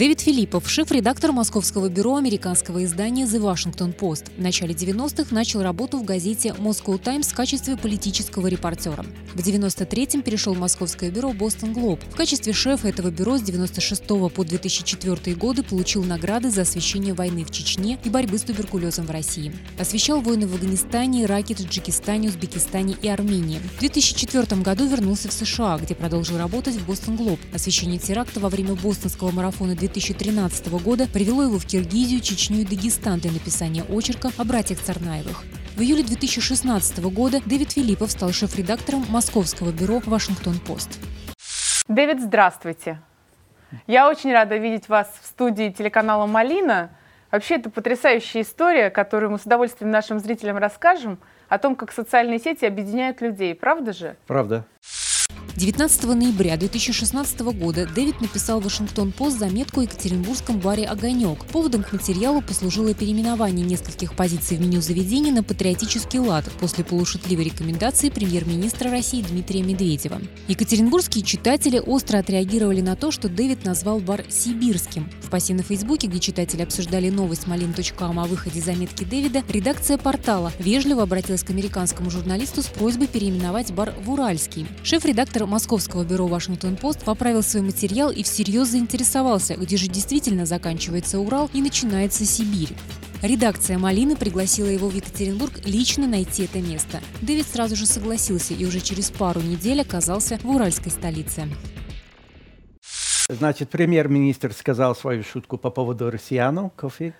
Дэвид Филиппов, шеф-редактор московского бюро американского издания The Washington Post. В начале 90-х начал работу в газете Moscow Times в качестве политического репортера. В 93-м перешел в московское бюро Boston Globe. В качестве шефа этого бюро с 96 по 2004 годы получил награды за освещение войны в Чечне и борьбы с туберкулезом в России. Освещал войны в Афганистане, Ираке, Таджикистане, Узбекистане и Армении. В 2004 году вернулся в США, где продолжил работать в Boston Globe. Освещение теракта во время бостонского марафона 2013 года привело его в Киргизию, Чечню и Дагестан для написания очерка о братьях Царнаевых. В июле 2016 года Дэвид Филиппов стал шеф-редактором московского бюро «Вашингтон-Пост». Дэвид, здравствуйте. Я очень рада видеть вас в студии телеканала «Малина». Вообще, это потрясающая история, которую мы с удовольствием нашим зрителям расскажем, о том, как социальные сети объединяют людей. Правда же? Правда. 19 ноября 2016 года Дэвид написал в Вашингтон-Пост заметку о екатеринбургском баре «Огонек». Поводом к материалу послужило переименование нескольких позиций в меню заведения на патриотический лад после полушутливой рекомендации премьер-министра России Дмитрия Медведева. Екатеринбургские читатели остро отреагировали на то, что Дэвид назвал бар «сибирским». В посте на Фейсбуке, где читатели обсуждали новость malin.com о выходе заметки Дэвида, редакция портала вежливо обратилась к американскому журналисту с просьбой переименовать бар в «Уральский». Шеф-редактор московского бюро «Вашингтон-Пост» поправил свой материал и всерьез заинтересовался, где же действительно заканчивается Урал и начинается Сибирь. Редакция «Малины» пригласила его в Екатеринбург лично найти это место. Дэвид сразу же согласился и уже через пару недель оказался в уральской столице. Значит, премьер-министр сказал свою шутку по поводу россияну, кофе.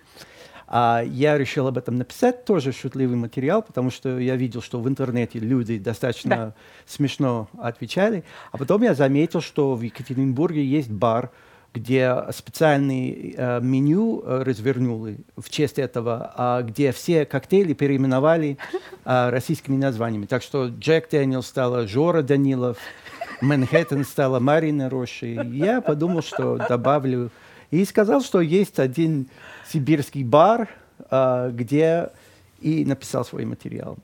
А я решил об этом написать, тоже шутливый материал, потому что я видел, что в интернете люди достаточно да. смешно отвечали. А потом я заметил, что в Екатеринбурге есть бар, где специальный э, меню э, развернули в честь этого, э, где все коктейли переименовали э, российскими названиями. Так что Джек Дэниел стала Жора Данилов, Манхэттен стала Марина Роши. Я подумал, что добавлю. И сказал, что есть один сибирский бар, а, где и написал свой материал.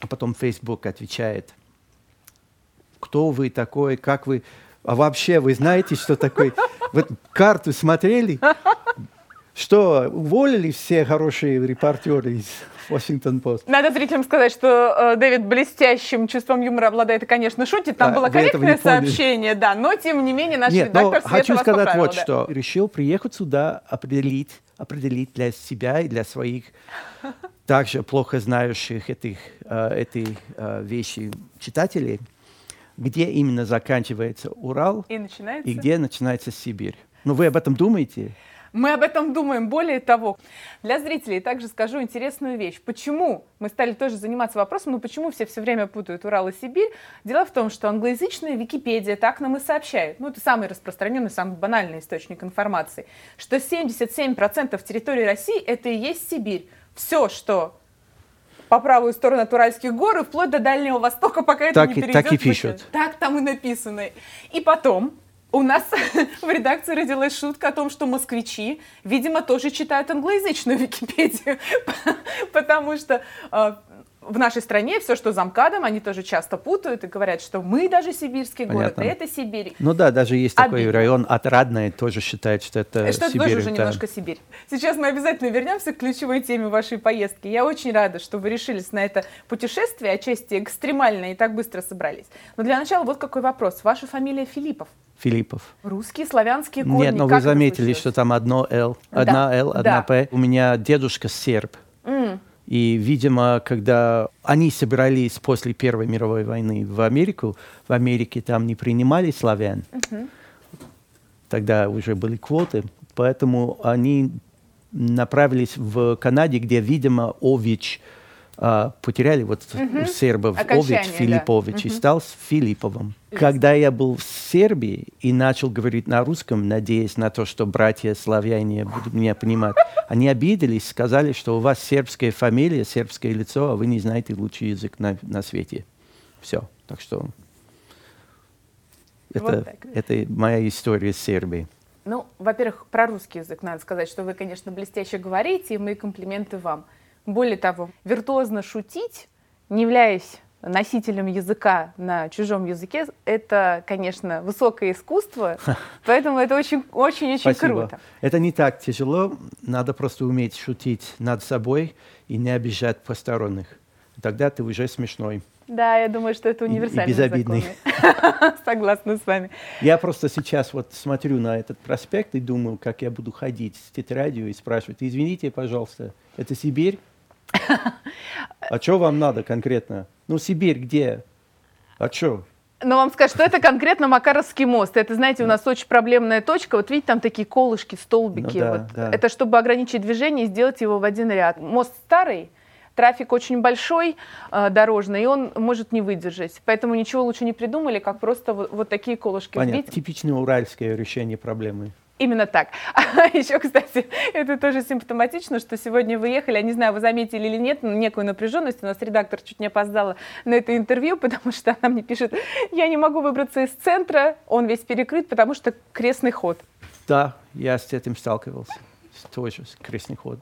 А потом Facebook отвечает, кто вы такой, как вы, а вообще вы знаете, что такое? Вы карту смотрели? Что, уволили все хорошие репортеры из Washington Post? Надо зрителям сказать, что э, Дэвид блестящим чувством юмора обладает и, конечно, шутит. Там да, было корректное сообщение, да, но, тем не менее, наш Нет, редактор но хочу сказать вот да. что. Решил приехать сюда, определить, определить для себя и для своих также плохо знающих этих, э, эти э, вещи читателей, где именно заканчивается Урал и, начинается? и где начинается Сибирь. Ну, вы об этом думаете? Мы об этом думаем. Более того, для зрителей также скажу интересную вещь. Почему мы стали тоже заниматься вопросом, ну почему все все время путают Урал и Сибирь? Дело в том, что англоязычная Википедия так нам и сообщает, ну это самый распространенный, самый банальный источник информации, что 77% территории России это и есть Сибирь. Все, что по правую сторону от Уральских гор и вплоть до Дальнего Востока, пока так это не перейдет. Так и пишут. Так там и написано. И потом, у нас в редакции родилась шутка о том, что москвичи, видимо, тоже читают англоязычную Википедию, потому что а, в нашей стране все, что замкадом, они тоже часто путают и говорят, что мы даже сибирский Понятно. город, это Сибирь. Ну да, даже есть Обидно. такой район Отрадное, тоже считает, что это что Сибирь. Что тоже уже да. немножко Сибирь. Сейчас мы обязательно вернемся к ключевой теме вашей поездки. Я очень рада, что вы решились на это путешествие, отчасти экстремальное, и так быстро собрались. Но для начала вот какой вопрос. Ваша фамилия Филиппов? Филиппов. Русские, славянские корни. Нет, но вы заметили, что там одно «Л», одна да. «Л», одна да. «П». У меня дедушка серб. Mm. И, видимо, когда они собирались после Первой мировой войны в Америку, в Америке там не принимали славян. Uh-huh. Тогда уже были квоты, поэтому они направились в Канаде, где, видимо, Ович а, потеряли вот угу. сербов Окончание, Ович Филиппович да. и стал с Филипповым. Когда я был в Сербии и начал говорить на русском, надеясь на то, что братья славяне будут меня понимать, они обиделись, сказали, что у вас сербская фамилия, сербское лицо, а вы не знаете лучший язык на, на свете. Все. Так что это, вот это моя история с Сербией. Ну, во-первых, про русский язык надо сказать, что вы, конечно, блестяще говорите, и мои комплименты вам. Более того, виртуозно шутить, не являясь носителем языка на чужом языке, это, конечно, высокое искусство, поэтому это очень-очень-очень круто. Это не так тяжело, надо просто уметь шутить над собой и не обижать посторонних. Тогда ты уже смешной. Да, я думаю, что это универсальный и, и безобидный. Согласна с вами. Я просто сейчас вот смотрю на этот проспект и думаю, как я буду ходить с тетрадью и спрашивать, извините, пожалуйста, это Сибирь? А что вам надо конкретно? Ну, Сибирь где? А что? Но вам скажу, что это конкретно Макаровский мост. Это, знаете, у нас очень проблемная точка. Вот видите, там такие колышки, столбики. Ну, да, вот. да. Это чтобы ограничить движение и сделать его в один ряд. Мост старый, трафик очень большой э, дорожный, и он может не выдержать. Поэтому ничего лучше не придумали, как просто вот, вот такие колышки. Понятно. Видите? Типичное уральское решение проблемы. Именно так. Еще, кстати, это тоже симптоматично, что сегодня вы ехали, я не знаю, вы заметили или нет, некую напряженность. У нас редактор чуть не опоздала на это интервью, потому что она мне пишет, я не могу выбраться из центра, он весь перекрыт, потому что крестный ход. Да, я с этим сталкивался тоже крестный ход.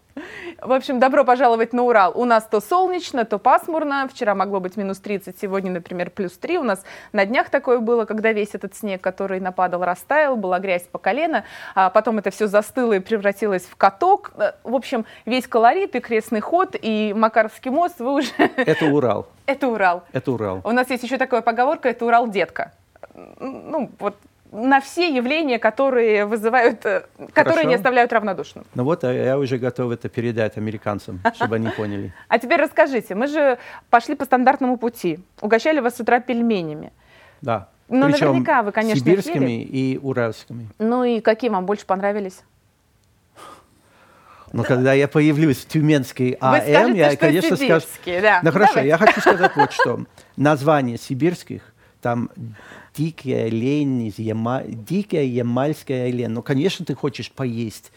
В общем, добро пожаловать на Урал. У нас то солнечно, то пасмурно. Вчера могло быть минус 30, сегодня, например, плюс 3. У нас на днях такое было, когда весь этот снег, который нападал, растаял, была грязь по колено, а потом это все застыло и превратилось в каток. Э, в общем, весь колорит и крестный ход, и Макаровский мост вы уже... Это Урал. Это Урал. Это Урал. У нас есть еще такая поговорка, это Урал детка. Ну, вот на все явления, которые вызывают, э, которые Хорошо. не оставляют равнодушным. Ну вот, а я уже готов это передать американцам, чтобы они поняли. А теперь расскажите, мы же пошли по стандартному пути, угощали вас с утра пельменями. Да. Ну, Причем наверняка вы, конечно, сибирскими ели. и уральскими. Ну и какие вам больше понравились? Но ну, когда я появлюсь в Тюменской АМ, скажете, я, конечно, скажу... Да. Ну хорошо, Давайте. я хочу сказать вот что. Название сибирских, там дикая лень, из Яма... дикая ямальская лень. Ну, конечно, ты хочешь поесть.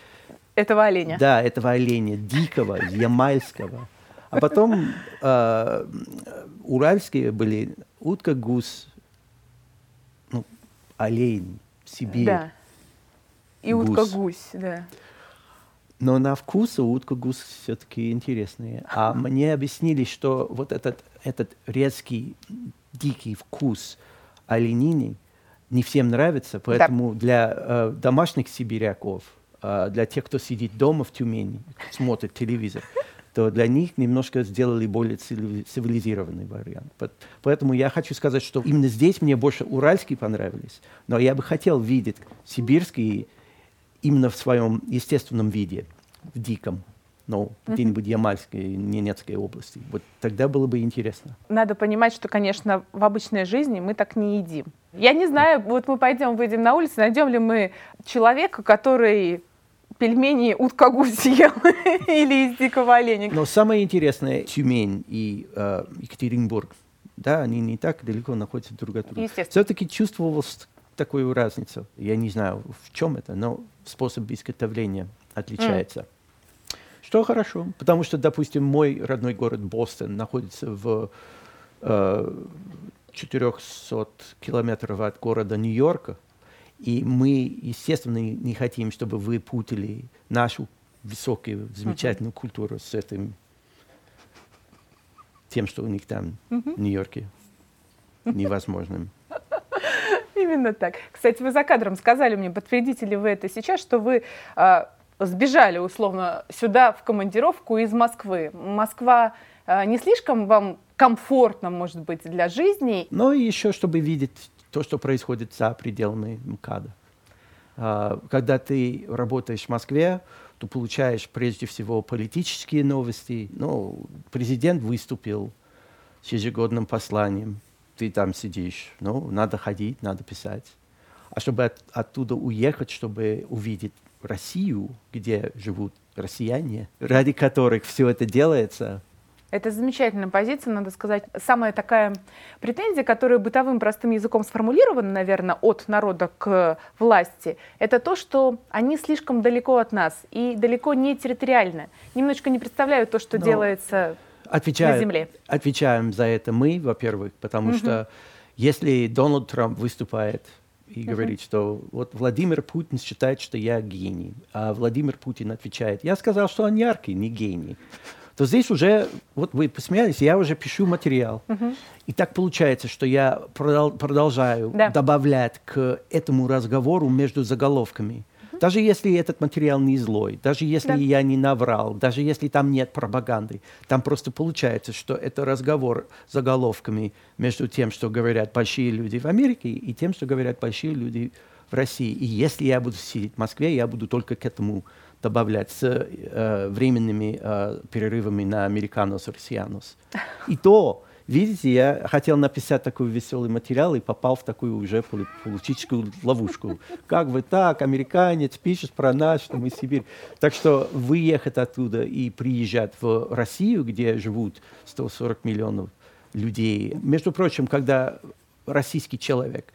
Этого оленя. Да, этого оленя, дикого, ямальского. А потом э, уральские были утка, гус, ну, олень, Сибирь. Да. И утка-гусь, да. Но на вкус утка-гус все-таки интересные. А мне объяснили, что вот этот, этот резкий, дикий вкус – оленины не всем нравится, поэтому да. для э, домашних сибиряков, э, для тех, кто сидит дома в Тюмени, смотрит телевизор, то для них немножко сделали более цивилизированный вариант. Поэтому я хочу сказать, что именно здесь мне больше уральские понравились, но я бы хотел видеть сибирские именно в своем естественном виде, в диком ну, где-нибудь Ямальской, Ненецкой области. Вот тогда было бы интересно. Надо понимать, что, конечно, в обычной жизни мы так не едим. Я не знаю, вот мы пойдем, выйдем на улицу, найдем ли мы человека, который пельмени утка гусь ел или из дикого оленя. Но самое интересное, Тюмень и э, Екатеринбург, да, они не так далеко находятся друг от друга. Все-таки чувствовалась такую разницу. Я не знаю, в чем это, но способ изготовления отличается. Mm. Что хорошо, потому что, допустим, мой родной город Бостон находится в э, 400 километров от города Нью-Йорка, и мы, естественно, не хотим, чтобы вы путали нашу высокую, замечательную uh-huh. культуру с этим, тем, что у них там uh-huh. в Нью-Йорке невозможным. Именно так. Кстати, вы за кадром сказали мне, подтвердите ли вы это сейчас, что вы а, сбежали условно сюда в командировку из Москвы. Москва э, не слишком вам комфортно, может быть, для жизни? Ну и еще, чтобы видеть то, что происходит за пределами МКАДа. А, когда ты работаешь в Москве, то получаешь прежде всего политические новости. Ну, президент выступил с ежегодным посланием. Ты там сидишь. Ну, надо ходить, надо писать. А чтобы от, оттуда уехать, чтобы увидеть Россию, где живут россияне, ради которых все это делается. Это замечательная позиция, надо сказать. Самая такая претензия, которая бытовым простым языком сформулирована, наверное, от народа к власти, это то, что они слишком далеко от нас и далеко не территориально. Немножечко не представляют то, что Но делается отвечаю, на земле. Отвечаем за это мы, во-первых, потому угу. что если Дональд Трамп выступает и uh-huh. говорит, что вот Владимир Путин считает, что я гений, а Владимир Путин отвечает, я сказал, что он яркий, не гений. то здесь уже, вот вы посмеялись, я уже пишу материал. Угу. И так получается, что я продолжаю да. добавлять к этому разговору между заголовками. Даже если этот материал не злой, даже если да. я не наврал, даже если там нет пропаганды, там просто получается, что это разговор заголовками между тем, что говорят большие люди в Америке, и тем, что говорят большие люди в России. И если я буду сидеть в Москве, я буду только к этому добавлять с э, временными э, перерывами на американос, россиянос. И то Видите, я хотел написать такой веселый материал и попал в такую уже политическую ловушку. Как вы так, американец, пишет про нас, что мы Сибирь. Так что выехать оттуда и приезжать в Россию, где живут 140 миллионов людей. Между прочим, когда российский человек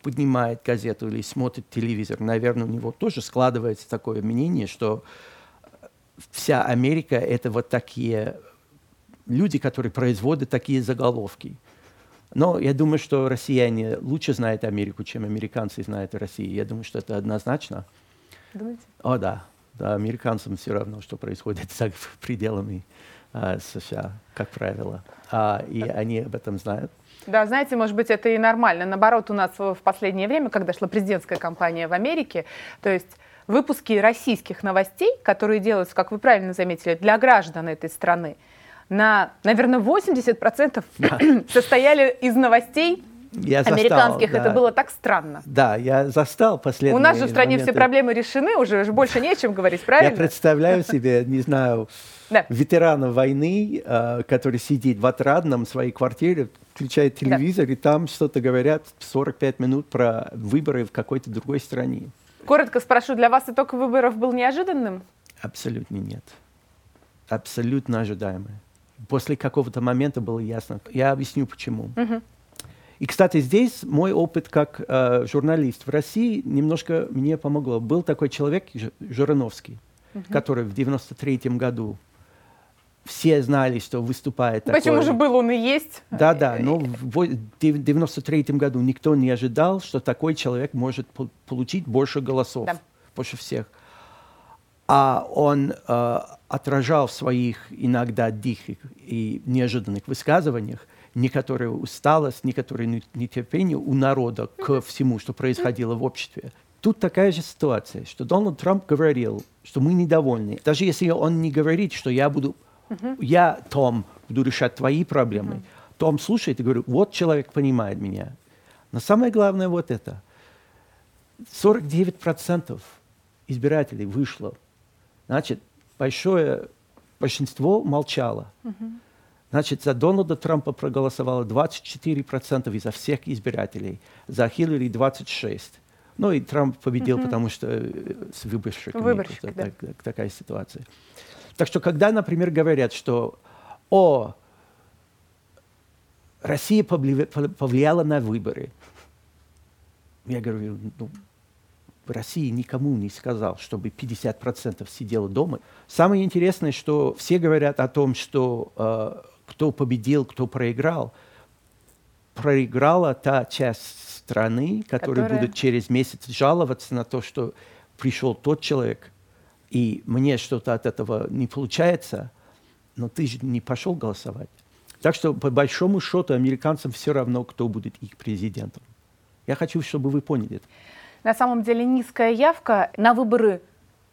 поднимает газету или смотрит телевизор, наверное, у него тоже складывается такое мнение, что вся Америка — это вот такие люди, которые производят такие заголовки. Но я думаю, что россияне лучше знают Америку, чем американцы знают Россию. Я думаю, что это однозначно. Думаете? О, да. Да, американцам все равно, что происходит за пределами а, США, как правило. А, и они об этом знают. Да, знаете, может быть, это и нормально. Наоборот, у нас в последнее время, когда шла президентская кампания в Америке, то есть выпуски российских новостей, которые делаются, как вы правильно заметили, для граждан этой страны, на, наверное, 80% да. состояли из новостей я американских. Застал, да. Это было так странно. Да, я застал последние У нас же в стране моменты. все проблемы решены, уже, больше не о чем говорить, правильно? Я представляю себе, не знаю, да. ветерана войны, э, который сидит в отрадном своей квартире, включает телевизор, да. и там что-то говорят 45 минут про выборы в какой-то другой стране. Коротко спрошу, для вас итог выборов был неожиданным? Абсолютно нет. Абсолютно ожидаемый после какого-то момента было ясно. Я объясню почему. И, кстати, здесь мой опыт как э, журналист в России немножко мне помогло. Был такой человек, Жириновский, uh-huh. который в 93-м году все знали, что выступает Почему такой... же был он и есть? Да, да, но в 93-м году никто не ожидал, что такой человек может по- получить больше голосов, да. больше всех. А он э, отражал в своих иногда диких и неожиданных высказываниях некоторую усталость, некоторое нетерпение у народа к всему, что происходило в обществе. Тут такая же ситуация, что Дональд Трамп говорил, что мы недовольны. Даже если он не говорит, что я буду, я, Том, буду решать твои проблемы, Том слушает и говорит, вот человек понимает меня. Но самое главное вот это. 49% избирателей вышло. Значит, большое большинство молчало. Значит, за Дональда Трампа проголосовало 24% изо всех избирателей, за Хиллари 26%. Ну и Трамп победил, угу. потому что э, с выборщиками Выборщик, да. так, так, такая ситуация. Так что, когда, например, говорят, что о, Россия повлияла на выборы, я говорю, ну, в России никому не сказал, чтобы 50% сидело дома. Самое интересное, что все говорят о том, что э, кто победил, кто проиграл. Проиграла та часть страны, которая, которая будет через месяц жаловаться на то, что пришел тот человек, и мне что-то от этого не получается, но ты же не пошел голосовать. Так что, по большому счету, американцам все равно, кто будет их президентом. Я хочу, чтобы вы поняли это на самом деле низкая явка на выборы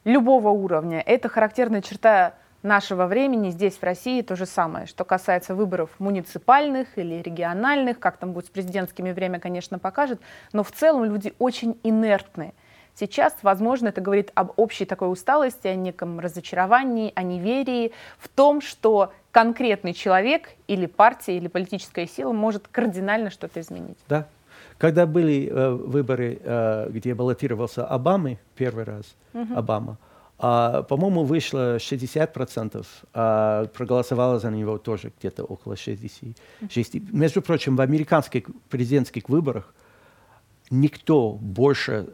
любого уровня. Это характерная черта нашего времени здесь, в России, то же самое. Что касается выборов муниципальных или региональных, как там будет с президентскими, время, конечно, покажет, но в целом люди очень инертны. Сейчас, возможно, это говорит об общей такой усталости, о неком разочаровании, о неверии в том, что конкретный человек или партия, или политическая сила может кардинально что-то изменить. Да, когда были э, выборы, э, где баллотировался Обама первый раз, uh-huh. Обама, а, по-моему, вышло 60%, а проголосовало за него тоже где-то около 60%. Uh-huh. Между прочим, в американских президентских выборах никто больше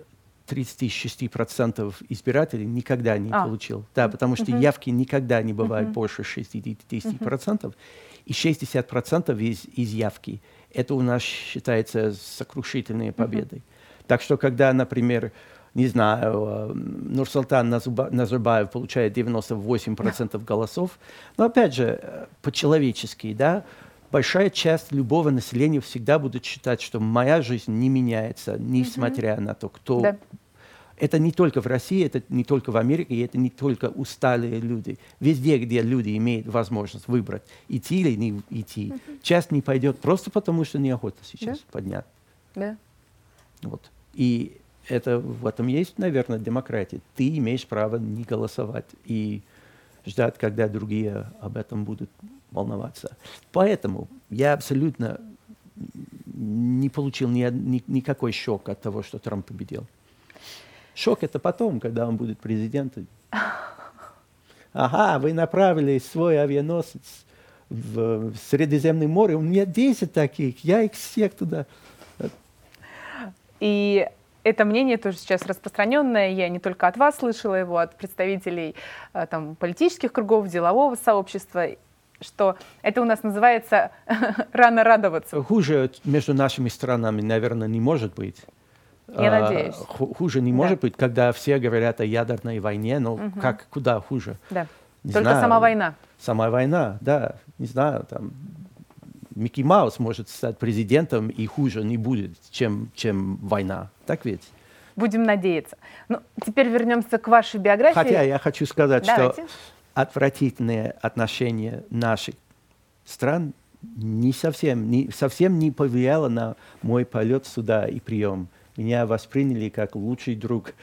36% избирателей никогда не а. получил. Да, потому что uh-huh. явки никогда не бывают uh-huh. больше 60%. Uh-huh. И 60% из, из явки – это у нас считается сокрушительной победой. Uh-huh. Так что, когда, например, не знаю, э, Нурсултан Назарбаев получает 98% голосов. Но опять же, э, по-человечески, да, большая часть любого населения всегда будет считать, что моя жизнь не меняется, несмотря mm-hmm. на то, кто... Да. Это не только в России, это не только в Америке, и это не только усталые люди. Везде, где люди имеют возможность выбрать, идти или не идти, mm-hmm. часть не пойдет просто потому, что неохота сейчас да. поднять. Да. Вот. И это, в этом есть, наверное, демократия. Ты имеешь право не голосовать и ждать, когда другие об этом будут волноваться. Поэтому я абсолютно не получил ни, ни, никакой шок от того, что Трамп победил. Шок это потом, когда он будет президентом. Ага, вы направили свой авианосец в Средиземное море. У меня 10 таких, я их всех туда. И это мнение тоже сейчас распространенное. Я не только от вас слышала его, от представителей э, там, политических кругов, делового сообщества, что это у нас называется рано радоваться. Хуже между нашими странами, наверное, не может быть. Я а, надеюсь. Хуже не да. может быть, когда все говорят о ядерной войне, но угу. как, куда хуже? Да. Не Только знаю. сама война. Сама война, да. Не знаю, там Микки Маус может стать президентом и хуже не будет, чем, чем война. Так ведь? Будем надеяться. Ну, теперь вернемся к вашей биографии. Хотя я хочу сказать, Давайте. что отвратительные отношения наших стран не совсем, не, совсем не повлияло на мой полет сюда и прием. Меня восприняли как лучший друг.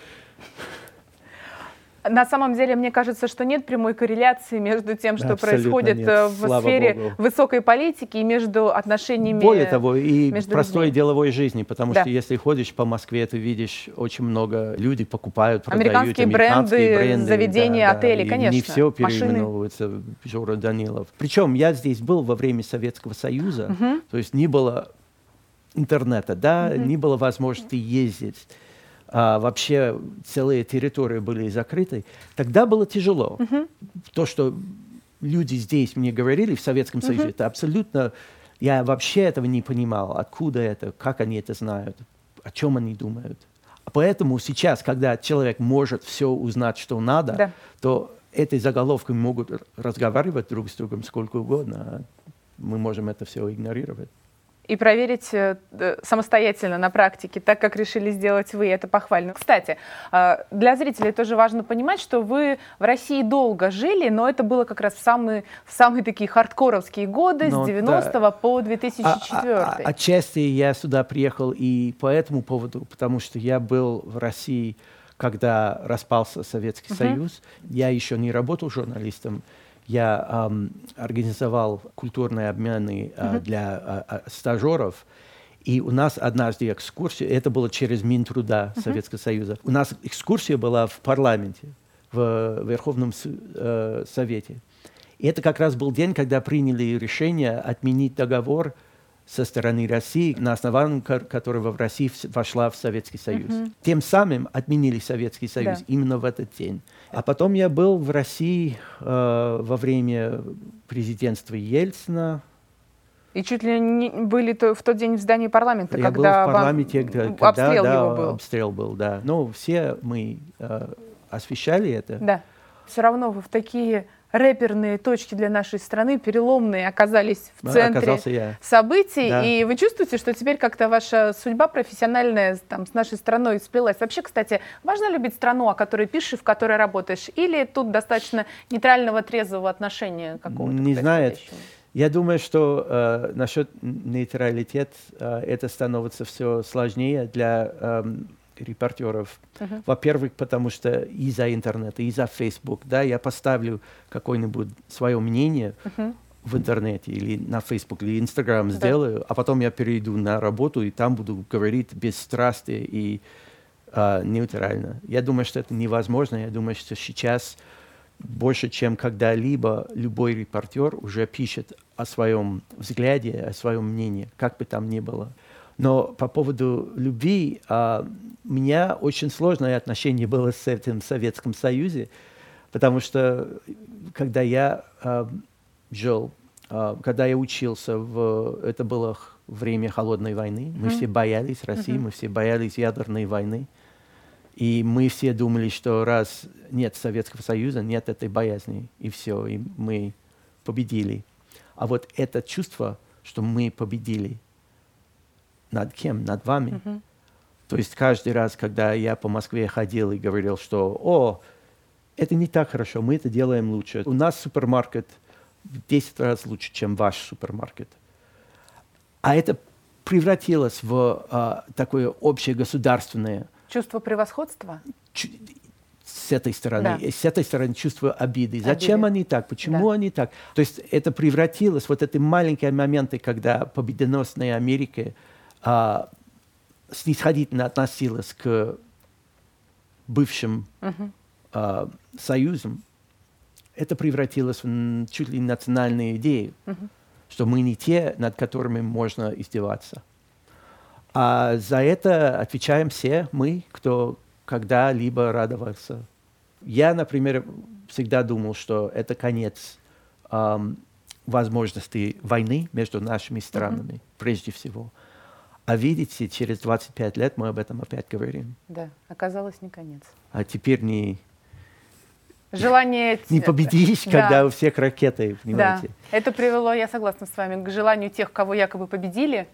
На самом деле, мне кажется, что нет прямой корреляции между тем, что Абсолютно происходит нет. Э, в Слава сфере Богу. высокой политики и между отношениями. Более того, и простой людьми. деловой жизни, потому да. что если ходишь по Москве, ты видишь очень много людей покупают, продают американские, бренды, бренды, заведения, да, отели, да, конечно. не все переименовывается Жора Данилов. Причем я здесь был во время Советского Союза, угу. то есть не было интернета, да, угу. не было возможности ездить а, вообще целые территории были закрыты, тогда было тяжело. Uh-huh. То, что люди здесь мне говорили в Советском uh-huh. Союзе, это абсолютно... Я вообще этого не понимал, откуда это, как они это знают, о чем они думают. Поэтому сейчас, когда человек может все узнать, что надо, да. то этой заголовкой могут разговаривать друг с другом сколько угодно. А мы можем это все игнорировать и проверить э, самостоятельно на практике, так как решили сделать вы. Это похвально. Кстати, э, для зрителей тоже важно понимать, что вы в России долго жили, но это было как раз в самые, в самые такие хардкоровские годы, но, с 90 да. по 2004. А, а, а, отчасти я сюда приехал и по этому поводу, потому что я был в России, когда распался Советский uh-huh. Союз. Я еще не работал журналистом я эм, организовал культурные обмены э, для э, стажеров. И у нас однажды экскурсия, это было через Минтруда. Советского Союза, у нас экскурсия была в парламенте, в Верховном э, Совете. И это как раз был день, когда приняли решение отменить договор со стороны России, на основании которого в России вошла в Советский Союз. Uh-huh. Тем самым отменили Советский Союз да. именно в этот день. А потом я был в России э, во время президентства Ельцина. И чуть ли не были то, в тот день в здании парламента, я когда был в парламенте, вам... когда, обстрел да, его был. обстрел был, да. Ну, все мы э, освещали это. Да. Все равно вы в такие рэперные точки для нашей страны, переломные, оказались в центре событий. Да. И вы чувствуете, что теперь как-то ваша судьба профессиональная там, с нашей страной сплелась. Вообще, кстати, важно любить страну, о которой пишешь, в которой работаешь? Или тут достаточно нейтрального, трезвого отношения какого-то? Не знаю. Я думаю, что э, насчет нейтралитет э, это становится все сложнее для э, репортеров. Uh-huh. Во-первых, потому что из-за интернета, из-за Facebook, да, я поставлю какое-нибудь свое мнение uh-huh. в интернете или на Facebook или Instagram да. сделаю, а потом я перейду на работу и там буду говорить без страсти и э, нейтрально. Я думаю, что это невозможно. Я думаю, что сейчас больше, чем когда-либо, любой репортер уже пишет о своем взгляде, о своем мнении, как бы там ни было. Но по поводу любви, а, у меня очень сложное отношение было с этим Советским Союзом, потому что когда я а, жил, а, когда я учился, в, это было время холодной войны, мы mm-hmm. все боялись России, mm-hmm. мы все боялись ядерной войны. И мы все думали, что раз нет Советского Союза, нет этой боязни, и все, и мы победили. А вот это чувство, что мы победили, над кем? Над вами. Mm-hmm. То есть каждый раз, когда я по Москве ходил и говорил, что «О, это не так хорошо, мы это делаем лучше. У нас супермаркет в 10 раз лучше, чем ваш супермаркет». А это превратилось в а, такое общее государственное Чувство превосходства? с этой стороны, да. с этой стороны чувство обиды. Зачем обиды. они так? Почему да. они так? То есть это превратилось вот эти маленькие моменты, когда победоносная Америка а, снисходительно относилась к бывшим угу. а, союзам. Это превратилось в чуть ли не национальную идею, угу. что мы не те, над которыми можно издеваться. А за это отвечаем все мы, кто когда-либо радовался. Я, например, всегда думал, что это конец эм, возможности войны между нашими странами, mm-hmm. прежде всего. А видите, через 25 лет мы об этом опять говорим. Да, оказалось не конец. А теперь не желание... Не победишь, да. когда у всех ракеты, понимаете? Да, это привело, я согласна с вами, к желанию тех, кого якобы победили,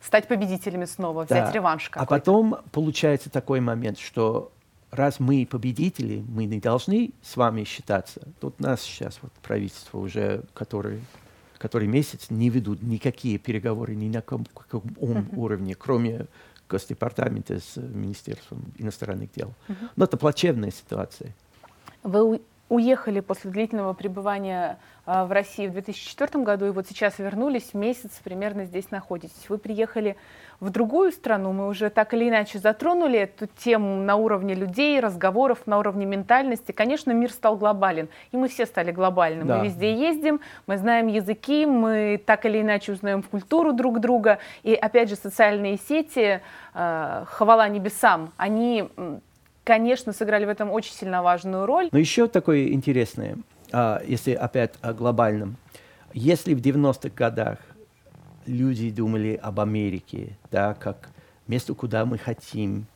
стать победителями снова, взять да. реванш какой-то. А потом получается такой момент, что раз мы победители, мы не должны с вами считаться. Тут нас сейчас вот правительство уже, который, который месяц не ведут никакие переговоры ни на каком, каком uh-huh. уровне, кроме Госдепартамента с Министерством иностранных дел. Uh-huh. Но это плачевная ситуация. Вы уехали после длительного пребывания а, в России в 2004 году, и вот сейчас вернулись, месяц примерно здесь находитесь. Вы приехали в другую страну, мы уже так или иначе затронули эту тему на уровне людей, разговоров, на уровне ментальности. Конечно, мир стал глобален, и мы все стали глобальным. Да. Мы везде ездим, мы знаем языки, мы так или иначе узнаем культуру друг друга. И опять же, социальные сети, а, хвала небесам, они конечно, сыграли в этом очень сильно важную роль. Но еще такое интересное, а, если опять о глобальном. Если в 90-х годах люди думали об Америке, да, как место, куда мы хотим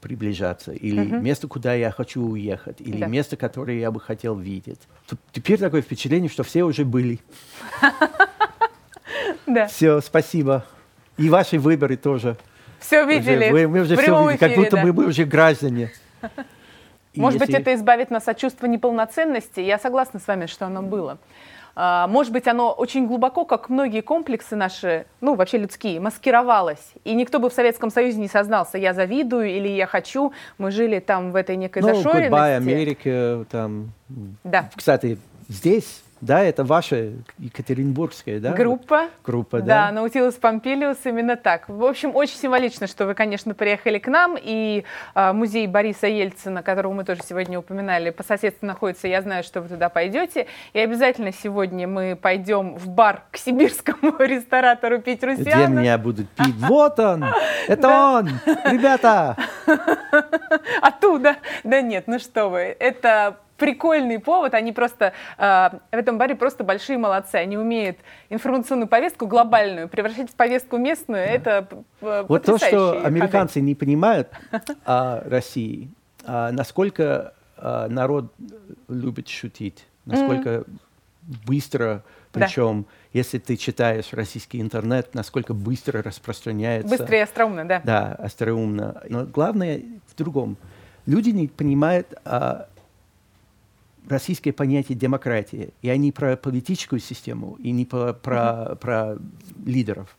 приближаться, или uh-huh. место, куда я хочу уехать, или да. место, которое я бы хотел видеть. Теперь такое впечатление, что все уже были. Да. Все, спасибо. И ваши выборы тоже. Все видели. Уже, мы, мы уже все видели, как будто да. мы, мы уже граждане. Может если... быть, это избавит нас от чувства неполноценности. Я согласна с вами, что оно было. А, может быть, оно очень глубоко, как многие комплексы наши, ну, вообще людские, маскировалось. И никто бы в Советском Союзе не сознался, я завидую или я хочу. Мы жили там в этой некой ну, зашоренности. Goodbye, Америка, там. Да. Кстати, здесь да, это ваша Екатеринбургская, да? Группа. Группа, да. Да, Наутилус Помпилиус, именно так. В общем, очень символично, что вы, конечно, приехали к нам, и э, музей Бориса Ельцина, которого мы тоже сегодня упоминали, по соседству находится, я знаю, что вы туда пойдете, и обязательно сегодня мы пойдем в бар к сибирскому ресторатору пить русиана. Где меня будут пить? Вот он! Это он! Ребята! Оттуда! Да нет, ну что вы, это прикольный повод. Они просто э, в этом баре просто большие молодцы. Они умеют информационную повестку глобальную превращать в повестку местную. Да. Это вот то, что американцы ходы. не понимают о России, а насколько а, народ любит шутить, насколько быстро, причем, если ты читаешь российский интернет, насколько быстро распространяется. Быстро и остроумно, да. Да, остроумно. Но главное в другом. Люди не понимают а, российское понятие демократии, и они про политическую систему, и не про, про, mm-hmm. про лидеров.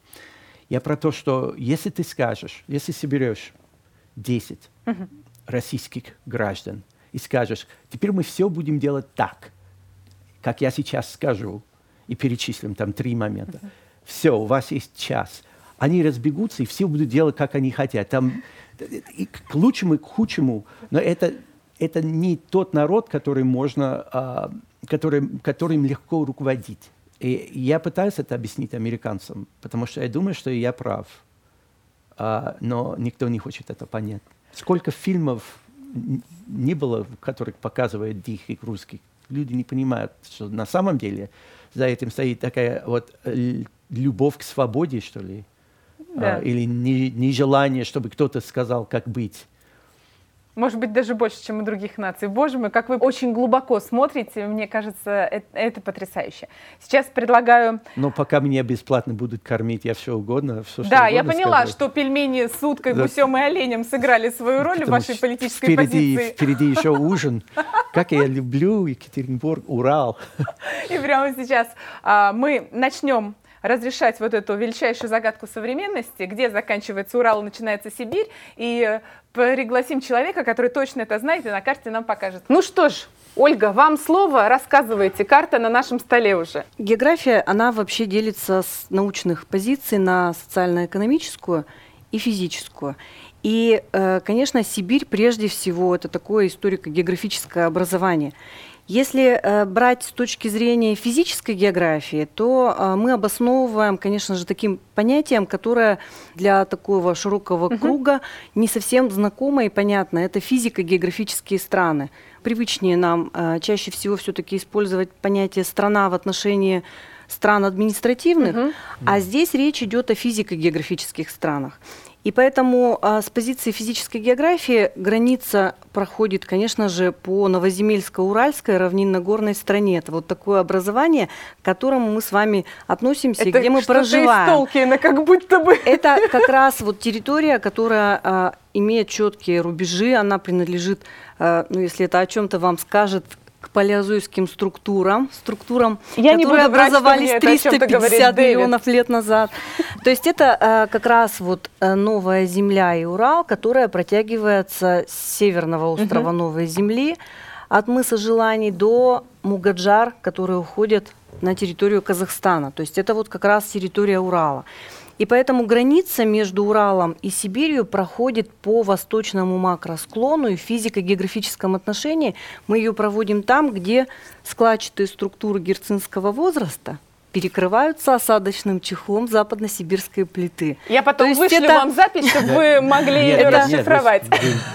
Я про то, что если ты скажешь, если соберешь 10 mm-hmm. российских граждан и скажешь, теперь мы все будем делать так, как я сейчас скажу, и перечислим там три момента. Mm-hmm. Все, у вас есть час. Они разбегутся, и все будут делать, как они хотят. Там, и к лучшему и к худшему, но это это не тот народ, который можно, а, который, которым легко руководить. И я пытаюсь это объяснить американцам, потому что я думаю, что я прав. А, но никто не хочет это понять. Сколько фильмов не было, в которых показывают диких русских, люди не понимают, что на самом деле за этим стоит такая вот любовь к свободе, что ли, да. а, или нежелание, чтобы кто-то сказал, как быть. Может быть, даже больше, чем у других наций. Боже мой, как вы очень глубоко смотрите, мне кажется, это, это потрясающе. Сейчас предлагаю... Но пока меня бесплатно будут кормить, я все угодно, все, Да, что я поняла, сказать. что пельмени с уткой, да. гусем и оленем сыграли свою роль Потому в вашей политической впереди, позиции. Впереди еще ужин. Как я люблю Екатеринбург, Урал. И прямо сейчас а, мы начнем разрешать вот эту величайшую загадку современности, где заканчивается Урал и начинается Сибирь, и пригласим человека, который точно это знает и на карте нам покажет. Ну что ж, Ольга, вам слово, рассказывайте, карта на нашем столе уже. География, она вообще делится с научных позиций на социально-экономическую и физическую. И, э, конечно, Сибирь прежде всего это такое историко-географическое образование. Если э, брать с точки зрения физической географии, то э, мы обосновываем, конечно же, таким понятием, которое для такого широкого uh-huh. круга не совсем знакомо и понятно. Это физико-географические страны. Привычнее нам э, чаще всего все-таки использовать понятие страна в отношении стран административных, uh-huh. а здесь речь идет о физико-географических странах. И поэтому а, с позиции физической географии граница проходит, конечно же, по Новоземельско-Уральской равнинно-горной стране. Это вот такое образование, к которому мы с вами относимся, Это где мы проживаем. Из Толкина, как будто бы. Это как раз вот территория, которая а, имеет четкие рубежи, она принадлежит, а, ну, если это о чем-то вам скажет, к палеозойским структурам, структурам, Я которые не образовались врать, 350 говорит, миллионов лет назад. То есть это э, как раз вот э, новая Земля и Урал, которая протягивается с северного острова угу. Новой Земли от мыса Желаний до Мугаджар, который уходит на территорию Казахстана. То есть это вот как раз территория Урала. И поэтому граница между Уралом и Сибирью проходит по восточному макросклону, и в физико-географическом отношении мы ее проводим там, где складчатые структуры герцинского возраста перекрываются осадочным чехлом западно-сибирской плиты. Я потом вышлю это... вам запись, чтобы вы могли ее расшифровать.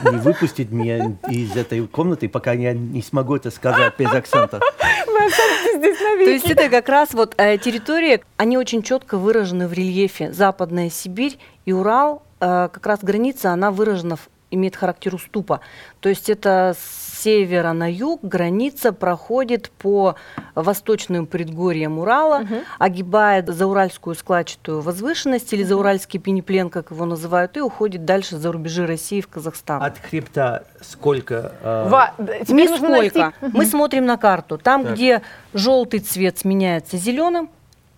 Не выпустить меня из этой комнаты, пока я не смогу это сказать без акцента. То есть это как раз вот э, территории, они очень четко выражены в рельефе. Западная Сибирь и Урал, э, как раз граница, она выражена в имеет характер уступа. То есть это с севера на юг граница проходит по восточным предгорьям Урала, угу. огибает зауральскую складчатую возвышенность или зауральский пенеплен, как его называют, и уходит дальше за рубежи России в Казахстан. От хребта сколько? Э... Во, Нисколько. Мы смотрим на карту. Там, так. где желтый цвет сменяется зеленым,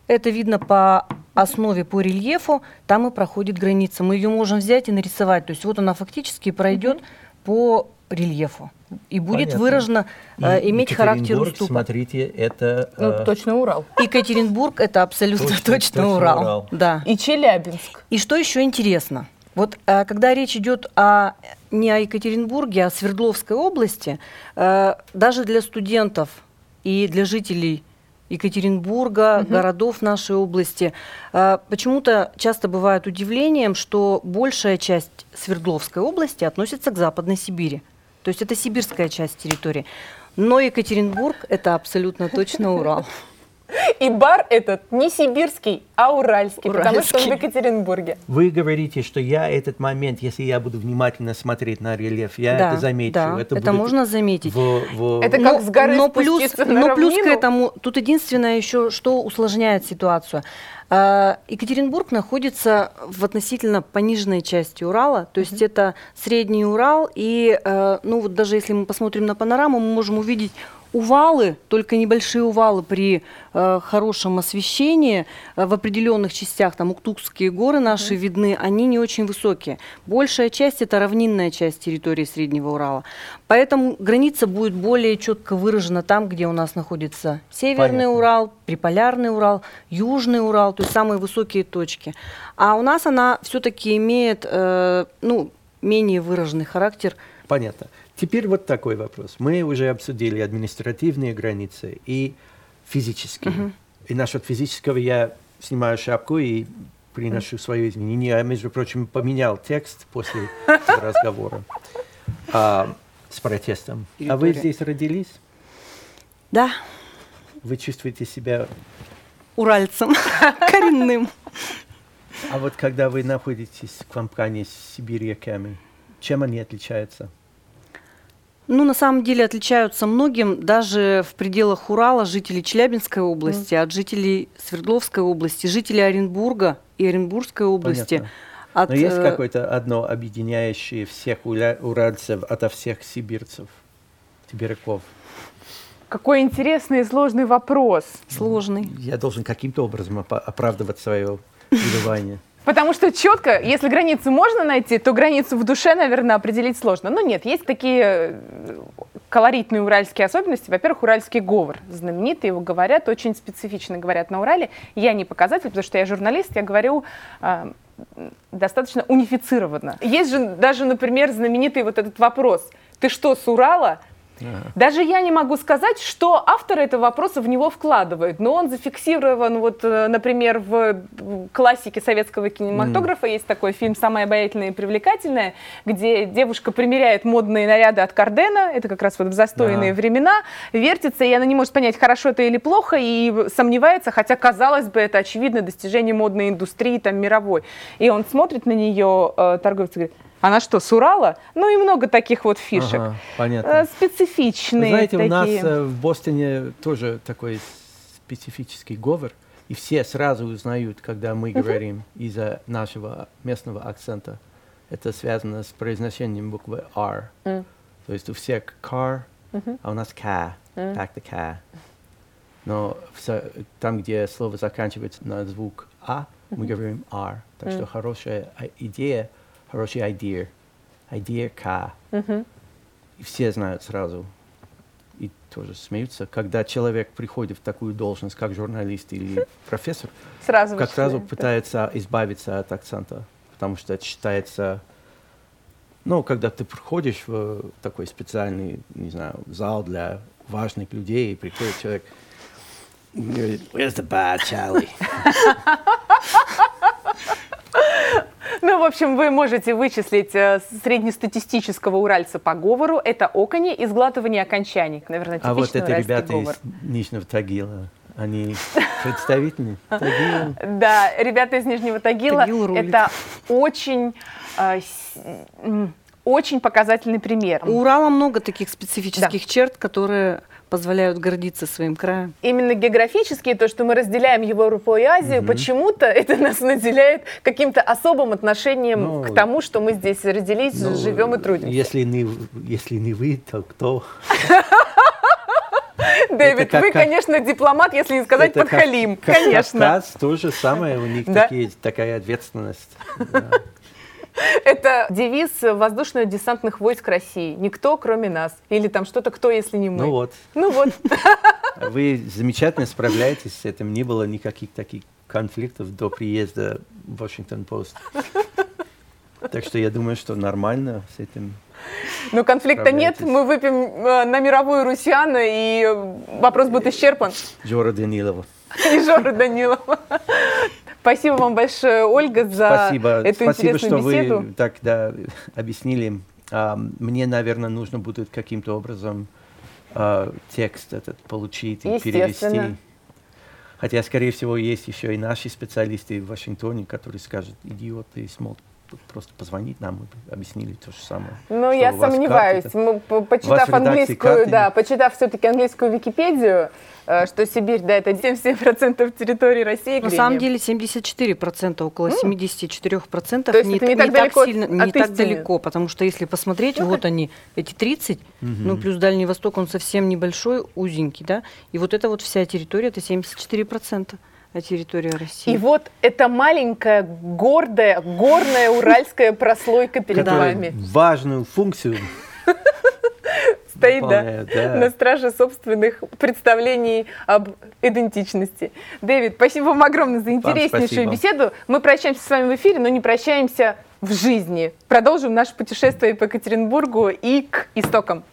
это видно по основе по рельефу, там и проходит граница. Мы ее можем взять и нарисовать. То есть вот она фактически пройдет по рельефу и будет Понятно. выражено э, иметь характер уступа. смотрите, это... Ну, э... точно Урал. Екатеринбург – это абсолютно точно, точно, точно Урал. Урал. Да. И Челябинск. И что еще интересно? Вот э, когда речь идет о, не о Екатеринбурге, а о Свердловской области, э, даже для студентов и для жителей Екатеринбурга, угу. городов нашей области. А, почему-то часто бывает удивлением, что большая часть Свердловской области относится к Западной Сибири. То есть это сибирская часть территории. Но Екатеринбург – это абсолютно точно Урал. И бар этот не сибирский, а уральский, уральский, потому что он в Екатеринбурге. Вы говорите, что я этот момент, если я буду внимательно смотреть на рельеф, я да, это замечу. Да, это, это можно заметить. В, в... Это как но, с горы но плюс, на но плюс к этому, тут единственное еще, что усложняет ситуацию. А, Екатеринбург находится в относительно пониженной части Урала, то есть mm-hmm. это средний Урал, и э, ну вот даже если мы посмотрим на панораму, мы можем увидеть увалы, только небольшие увалы при э, хорошем освещении э, в определенных частях, там Уктукские горы наши mm-hmm. видны, они не очень высокие. Большая часть это равнинная часть территории Среднего Урала. Поэтому граница будет более четко выражена там, где у нас находится Северный Понятно. Урал, Приполярный Урал, Южный Урал, то есть самые высокие точки. А у нас она все-таки имеет э, ну, менее выраженный характер. Понятно. Теперь вот такой вопрос. Мы уже обсудили административные границы и физические. Uh-huh. И насчет физического я снимаю шапку и приношу свое изменение. Я, между прочим, поменял текст после разговора а, с протестом. А вы здесь родились? Да. Вы чувствуете себя... Уральцем, коренным. А вот когда вы находитесь в компании с сибиряками, чем они отличаются? Ну, на самом деле отличаются многим даже в пределах Урала жители Челябинской области mm. от жителей Свердловской области, жители Оренбурга и Оренбургской области. Понятно. От, Но есть э, какое-то одно объединяющее всех уральцев ото всех сибирцев, сибиряков? Какой интересный и сложный вопрос. Сложный. Я должен каким-то образом оправдывать свое пребывание. Потому что четко, если границу можно найти, то границу в душе, наверное, определить сложно. Но нет, есть такие э, колоритные уральские особенности. Во-первых, уральский говор знаменитый, его говорят, очень специфично говорят на Урале. Я не показатель, потому что я журналист, я говорю э, достаточно унифицированно. Есть же даже, например, знаменитый вот этот вопрос. Ты что, с Урала? Ага. Даже я не могу сказать, что автор этого вопроса в него вкладывает, но он зафиксирован, вот, э, например, в классике советского кинематографа mm. есть такой фильм «Самая обаятельная и привлекательная», где девушка примеряет модные наряды от Кардена, это как раз вот в застойные ага. времена, вертится, и она не может понять, хорошо это или плохо, и сомневается, хотя, казалось бы, это очевидно достижение модной индустрии там мировой. И он смотрит на нее, э, торговец, и говорит, она что, с Урала? Ну и много таких вот фишек. Ага, понятно. Э, специфичные Вы знаете, такие. у нас э, в Бостоне тоже такой специфический говор, и все сразу узнают, когда мы uh-huh. говорим из-за нашего местного акцента. Это связано с произношением буквы R. Uh-huh. То есть у всех car, uh-huh. а у нас K, uh-huh. the K. Но все, там, где слово заканчивается на звук А, мы говорим R. Так что хорошая идея хороший idea, idea К. И все знают сразу. И тоже смеются, когда человек приходит в такую должность, как журналист или профессор, сразу как сразу пытается избавиться от акцента, потому что это считается, ну, когда ты приходишь в такой специальный, не знаю, зал для важных людей, и приходит человек, говорит, where's the bar, Charlie? Ну, в общем, вы можете вычислить э, среднестатистического уральца по говору. Это окони и сглатывание окончаний. Наверное, А вот это ребята говор. из Нижнего Тагила. Они представительны Тагила. Да, ребята из Нижнего Тагила. Это очень э, очень показательный пример. У Урала много таких специфических да. черт, которые позволяют гордиться своим краем. Именно географически, то, что мы разделяем Европу и Азию, угу. почему-то это нас наделяет каким-то особым отношением ну, к тому, что мы здесь родились, ну, живем и трудимся. Если не, если не вы, то кто? Дэвид, вы, конечно, дипломат, если не сказать подхалим. Конечно. Кавказ то же самое, у них такая ответственность. Это девиз воздушно-десантных войск России. Никто, кроме нас. Или там что-то кто, если не мы. Ну вот. Ну вот. Вы замечательно справляетесь с этим. Не было никаких таких конфликтов до приезда в Вашингтон-Пост. Так что я думаю, что нормально с этим. Ну, конфликта нет. Мы выпьем э, на мировую Русиана, и вопрос будет исчерпан. Жора Данилова. И Жора Данилова. Спасибо вам большое, Ольга, за Спасибо. эту Спасибо, интересную что беседу. вы так да, объяснили. А, мне, наверное, нужно будет каким-то образом а, текст этот получить и перевести. Хотя, скорее всего, есть еще и наши специалисты в Вашингтоне, которые скажут, идиоты, смог просто позвонить нам и объяснили то же самое. Ну, я сомневаюсь. Мы, почитав английскую, да, почитав все-таки английскую Википедию, Э, что Сибирь, да, это 77% территории России. На самом деле 74%, около 74%. То есть не, это не, так, не далеко так сильно, не так далеко, потому что если посмотреть, ну, вот они, эти 30, угу. ну плюс Дальний Восток, он совсем небольшой, узенький, да, и вот это вот вся территория, это 74% на территории России. И вот эта маленькая, гордая, горная уральская прослойка перед вами. Важную функцию стоит да, да. на страже собственных представлений об идентичности. Дэвид, спасибо вам огромное за интереснейшую беседу. Мы прощаемся с вами в эфире, но не прощаемся в жизни. Продолжим наше путешествие по Екатеринбургу и к истокам.